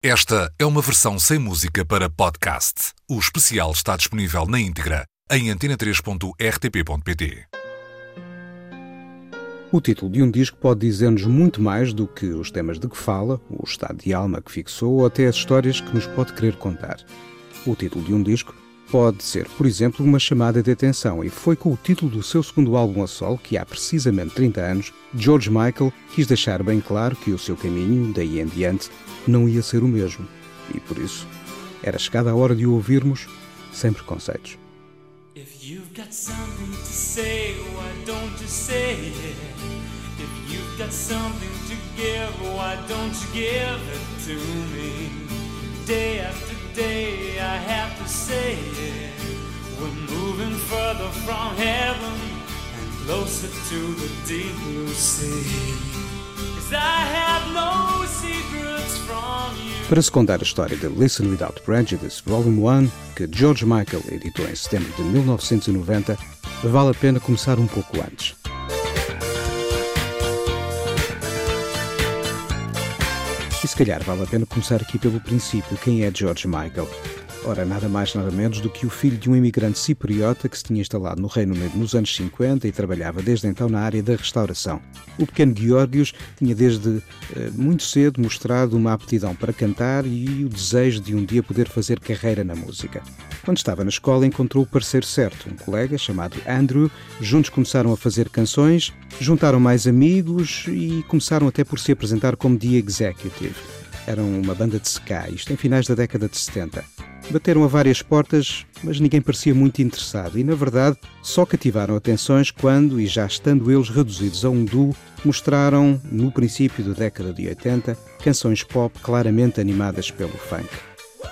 Esta é uma versão sem música para podcast. O especial está disponível na íntegra em antena3.rtp.pt. O título de um disco pode dizer-nos muito mais do que os temas de que fala, o estado de alma que fixou ou até as histórias que nos pode querer contar. O título de um disco pode ser, por exemplo, uma chamada de atenção, e foi com o título do seu segundo álbum a solo, que há precisamente 30 anos, George Michael quis deixar bem claro que o seu caminho, daí em diante, não ia ser o mesmo. E por isso, era chegada a hora de o ouvirmos sem preconceitos. If you've got something to say, why don't you say it? If you've got something to give, why don't you give it to me? Day after day, I have to say it. We're moving further from heaven and closer to the deep blue sea. Para se contar a história de Listen Without Prejudice Volume 1, que George Michael editou em setembro de 1990, vale a pena começar um pouco antes. Se calhar vale a pena começar aqui pelo princípio. Quem é George Michael? Ora, nada mais nada menos do que o filho de um imigrante cipriota que se tinha instalado no Reino Unido nos anos 50 e trabalhava desde então na área da restauração. O pequeno Georgios tinha desde eh, muito cedo mostrado uma aptidão para cantar e o desejo de um dia poder fazer carreira na música. Quando estava na escola encontrou o parceiro certo, um colega chamado Andrew. Juntos começaram a fazer canções, juntaram mais amigos e começaram até por se apresentar como The Executive. Eram uma banda de ska, isto em finais da década de 70. Bateram a várias portas, mas ninguém parecia muito interessado e, na verdade, só cativaram atenções quando, e já estando eles reduzidos a um duo, mostraram, no princípio da década de 80, canções pop claramente animadas pelo funk.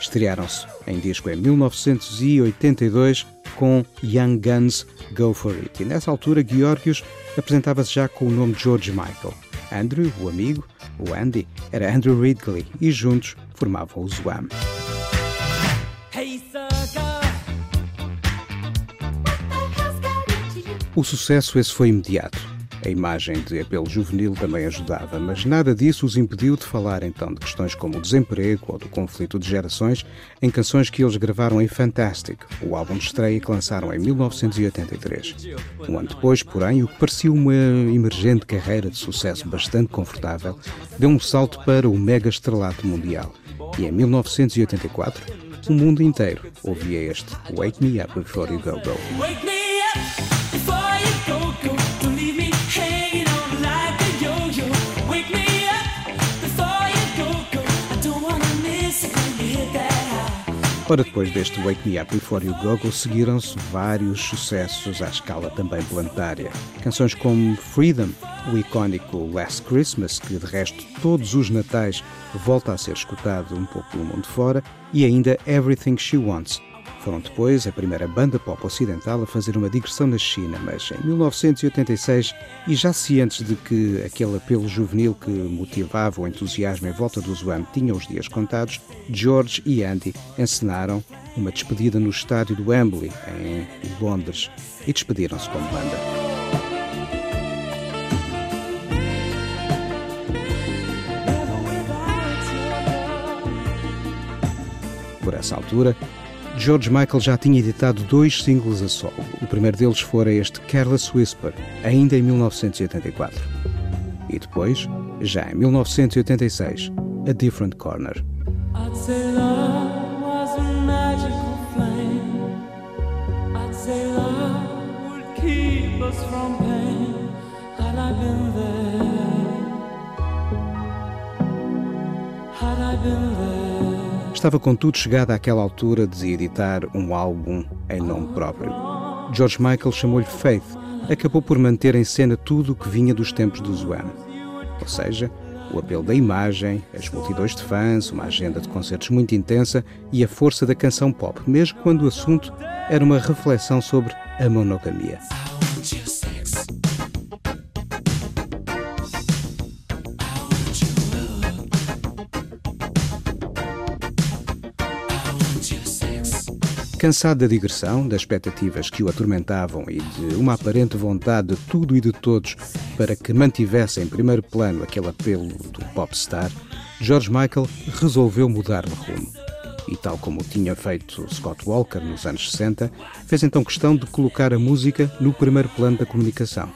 Estrearam-se em disco em 1982 com Young Guns Go For It. E nessa altura, Georgios apresentava-se já com o nome George Michael. Andrew, o amigo, o Andy, era Andrew Ridgely e juntos formavam o Zwam. O sucesso esse foi imediato. A imagem de apelo juvenil também ajudava, mas nada disso os impediu de falar então de questões como o desemprego ou do conflito de gerações em canções que eles gravaram em Fantastic, o álbum de estreia que lançaram em 1983. Um ano depois, porém, o que parecia uma emergente carreira de sucesso bastante confortável deu um salto para o mega estrelato mundial. E em 1984, o mundo inteiro ouvia este Wake Me Up Before You Go Go. Ora, depois deste Wake Me Up Before You Go Go, seguiram-se vários sucessos à escala também planetária. Canções como Freedom, o icónico Last Christmas, que de resto todos os natais volta a ser escutado um pouco pelo mundo fora, e ainda Everything She Wants, foram depois a primeira banda pop ocidental a fazer uma digressão na China, mas em 1986, e já cientes de que aquele apelo juvenil que motivava o entusiasmo em volta do Zwan tinha os dias contados, George e Andy encenaram uma despedida no estádio do Wembley, em Londres, e despediram-se como banda. Por essa altura, George Michael já tinha editado dois singles a solo. O primeiro deles fora este Careless Whisper, ainda em 1984. E depois, já em 1986, A Different Corner. Had I been there Estava contudo chegada àquela altura de editar um álbum em nome próprio. George Michael chamou-lhe Faith, acabou por manter em cena tudo o que vinha dos tempos do Zwan. Ou seja, o apelo da imagem, as multidões de fãs, uma agenda de concertos muito intensa e a força da canção pop, mesmo quando o assunto era uma reflexão sobre a monogamia. Cansado da digressão, das expectativas que o atormentavam e de uma aparente vontade de tudo e de todos para que mantivesse em primeiro plano aquele apelo do popstar, George Michael resolveu mudar de rumo. E tal como tinha feito Scott Walker nos anos 60, fez então questão de colocar a música no primeiro plano da comunicação.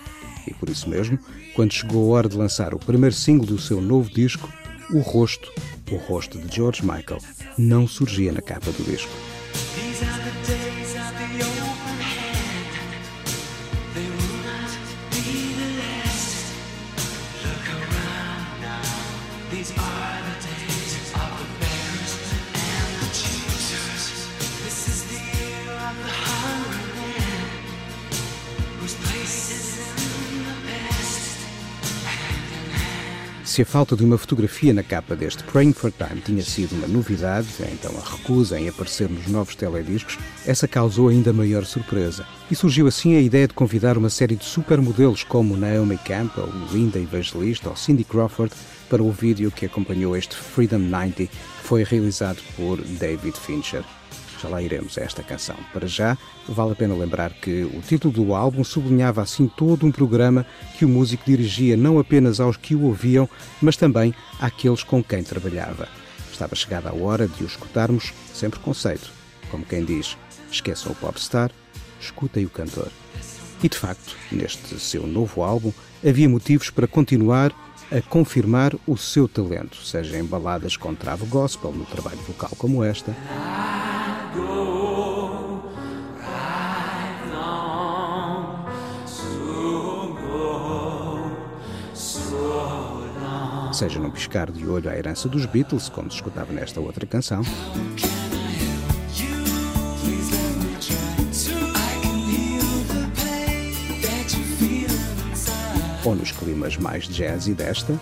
E por isso mesmo, quando chegou a hora de lançar o primeiro single do seu novo disco, o rosto, o rosto de George Michael, não surgia na capa do disco. Se a falta de uma fotografia na capa deste Praying for Time tinha sido uma novidade, então a recusa em aparecer nos novos telediscos, essa causou ainda maior surpresa. E surgiu assim a ideia de convidar uma série de supermodelos como Naomi Campbell, Linda Evangelista ou Cindy Crawford para o vídeo que acompanhou este Freedom 90, que foi realizado por David Fincher. Já lá iremos a esta canção. Para já, vale a pena lembrar que o título do álbum sublinhava assim todo um programa que o músico dirigia não apenas aos que o ouviam, mas também àqueles com quem trabalhava. Estava chegada a hora de o escutarmos sempre conceito. Como quem diz, esqueçam o popstar, escutem o cantor. E de facto, neste seu novo álbum, havia motivos para continuar a confirmar o seu talento, seja em baladas com travo gospel no trabalho vocal como esta. Seja num piscar de olho à herança dos Beatles, como se escutava nesta outra canção. Ou nos climas mais jazzy desta.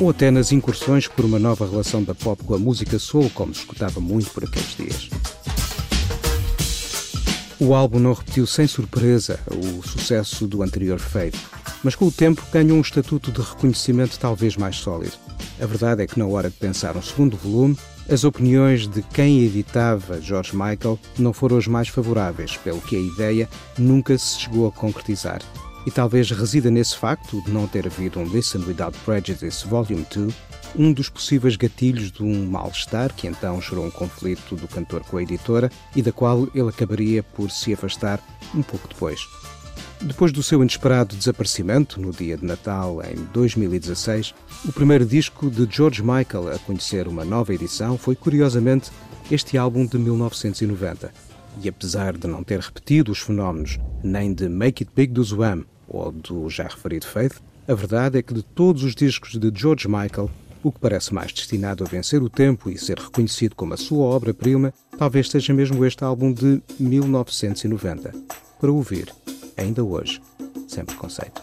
Ou até nas incursões por uma nova relação da pop com a música soul, como se escutava muito por aqueles dias. O álbum não repetiu sem surpresa o sucesso do anterior Fade, mas com o tempo ganhou um estatuto de reconhecimento talvez mais sólido. A verdade é que na hora de pensar um segundo volume, as opiniões de quem editava George Michael não foram as mais favoráveis, pelo que a ideia nunca se chegou a concretizar e talvez resida nesse facto de não ter havido um Listen Without Prejudice Volume 2, um dos possíveis gatilhos de um mal-estar que então gerou um conflito do cantor com a editora e da qual ele acabaria por se afastar um pouco depois. Depois do seu inesperado desaparecimento, no dia de Natal em 2016, o primeiro disco de George Michael a conhecer uma nova edição foi, curiosamente, este álbum de 1990. E apesar de não ter repetido os fenómenos nem de Make It Big do Zwam ou do já referido Faith, a verdade é que de todos os discos de George Michael, o que parece mais destinado a vencer o tempo e ser reconhecido como a sua obra-prima, talvez seja mesmo este álbum de 1990. Para ouvir, ainda hoje, sem preconceito.